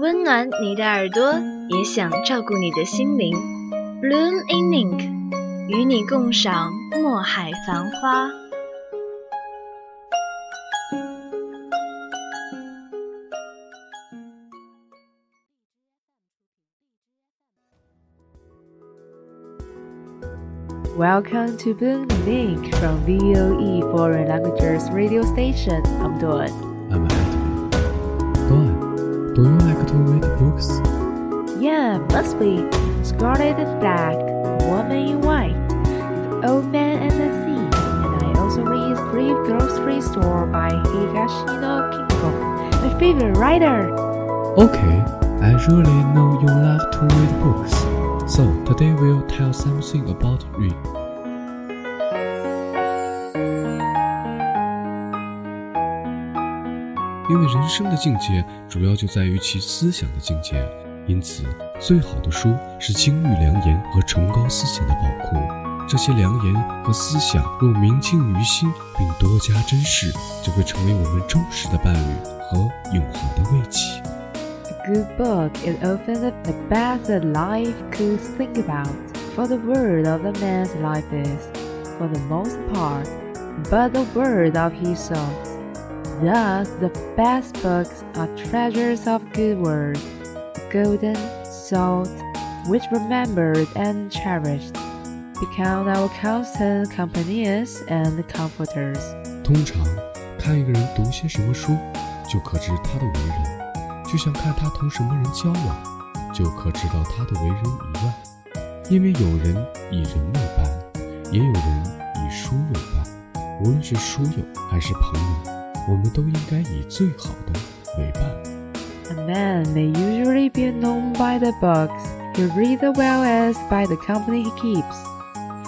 温暖你的耳朵，也想照顾你的心灵。Bloom in Ink，与你共赏墨海繁花。Welcome to Bloom in ink from VOE Foreign Languages Radio Station. I'm Dawn. Yeah, must be. Scarlet and Black, Woman in White, The Old Man and the Sea. And I also read Brave Grocery Store by Higashino Kinko, my favorite writer. Okay, I really know you love to read books. So today we'll tell something about read. 因为人生的境界主要就在于其思想的境界， 因此最好的书是金玉良言和崇高思想的宝库。这些良言和思想若铭记于心，并多加珍视，就会成为我们忠实的伴侣和永恒的慰藉。A good book is often the the best that life could think about. For the word of the man's life is, for the most part, but the word of his thoughts. Thus, the best books are treasures of good words, golden salt, which remembered and cherished, become our constant companions and comforters. 通常，看一个人读些什么书，就可知他的为人；就像看他同什么人交往，就可知道他的为人一样。因为有人以人为伴，也有人以书为伴。无论是书友还是朋友，我们都应该以最好的为伴。A man may usually be known by the books he reads as well as by the company he keeps.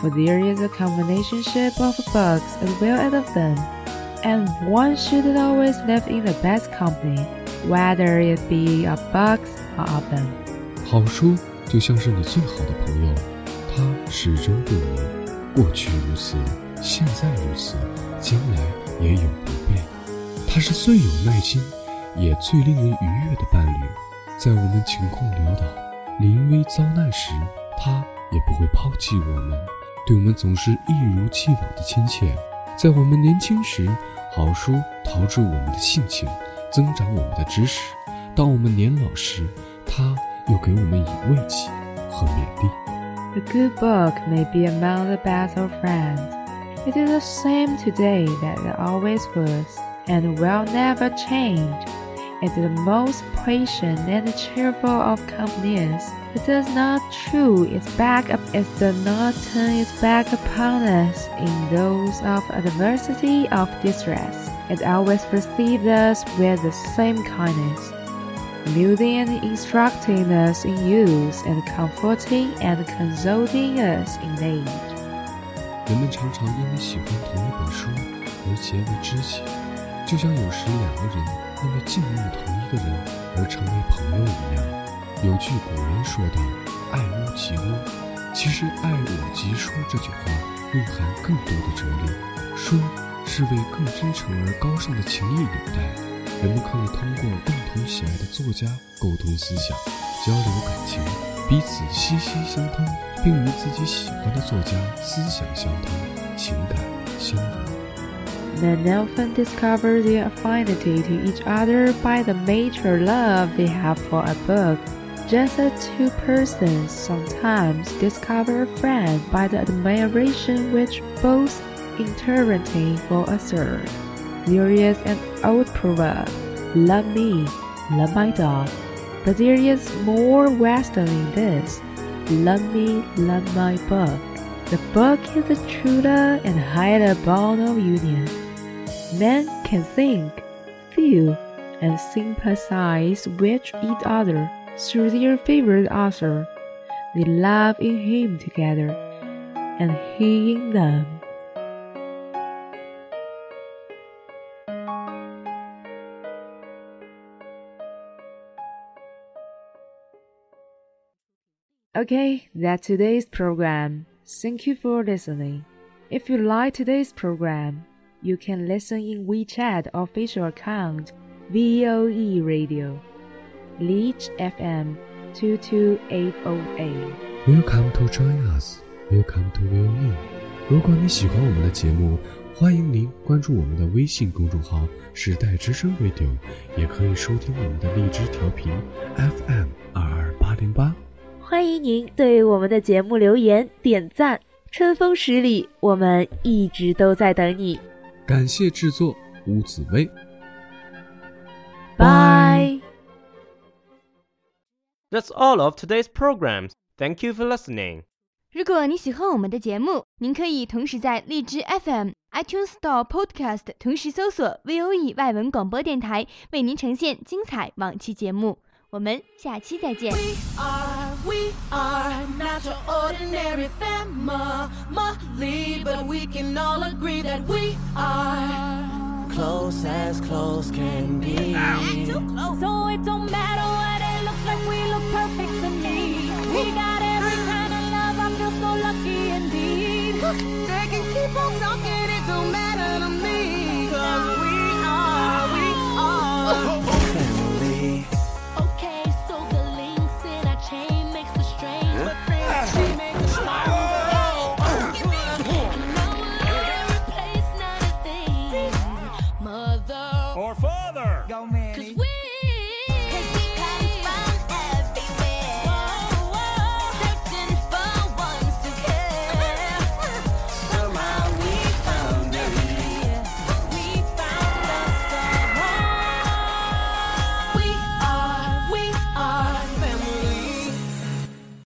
For there is a combinationship of books as well as of them, and one should always live in the best company, whether it be of books or of them. 好书就像是你最好的朋友，它始终不移，过去如此，现在如此，将来也永不变。它是最有耐心， 也最令人愉悦的伴侣。在我们情况潦倒、临危遭难时，他也不会抛弃我们，对我们总是一如既往的亲切。在我们年轻时，好书陶铸我们的性情，增长我们的知识；当我们年老时，它又给我们以慰藉和勉励。A good book may be among the best of friends. It is the same today that it always was, and will never change. It is the most patient and cheerful of companions. It does not chew its back up, it does not turn its back upon us in those of adversity of distress. It always receives us with the same kindness amusing and instructing us in use, and comforting and consoling us in age. 人们常常因为喜欢同一本书而结为知己， 就像有时两个人因为敬慕同一个人而成为朋友一样。有句古人说道：“爱屋及乌。”其实“爱我及书”这句话蕴含更多的哲理，说是为更真诚而高尚的情谊纽带。人们可以通过共同喜爱的作家沟通思想、交流感情，彼此息息相通，并与自己喜欢的作家思想相通，情感相融。Men often discover their affinity to each other by the mutual love they have for a book. Just as two persons sometimes discover a friend by the admiration which both entertain for a third. There is an old proverb, love me, love my dog. But there is more wisdom in this, love me, love my book. The book is the truer and higher bond of union. Men can think, feel, and sympathize with each other through their favorite author. They love in him together, and he in them. Okay, that's today's program. Thank you for listening. If you like today's program, you can listen in WeChat official account VOE Radio, Leech FM 22808. Welcome to join us. Welcome to VOE。如果你喜欢我们的节目，欢迎您关注我们的微信公众号“时代之声 Radio”，也可以收听我们的荔枝调频 FM 二二八零八。欢迎您对我们的节目留言点赞，春风十里，我们一直都在等你。感谢制作吴紫薇。Bye.。That's all of today's programs. Thank you for listening. 如果你喜欢我们的节目，您可以同时在荔枝 FM、iTunes Store Podcast 同时搜索 VOE 外文广播电台，为您呈现精彩往期节目。我们下期再见。We are, we are not your ordinary family, but we can all agree that we are close as close can be. Ow. Too close, so it don't matter what it looks like. We look.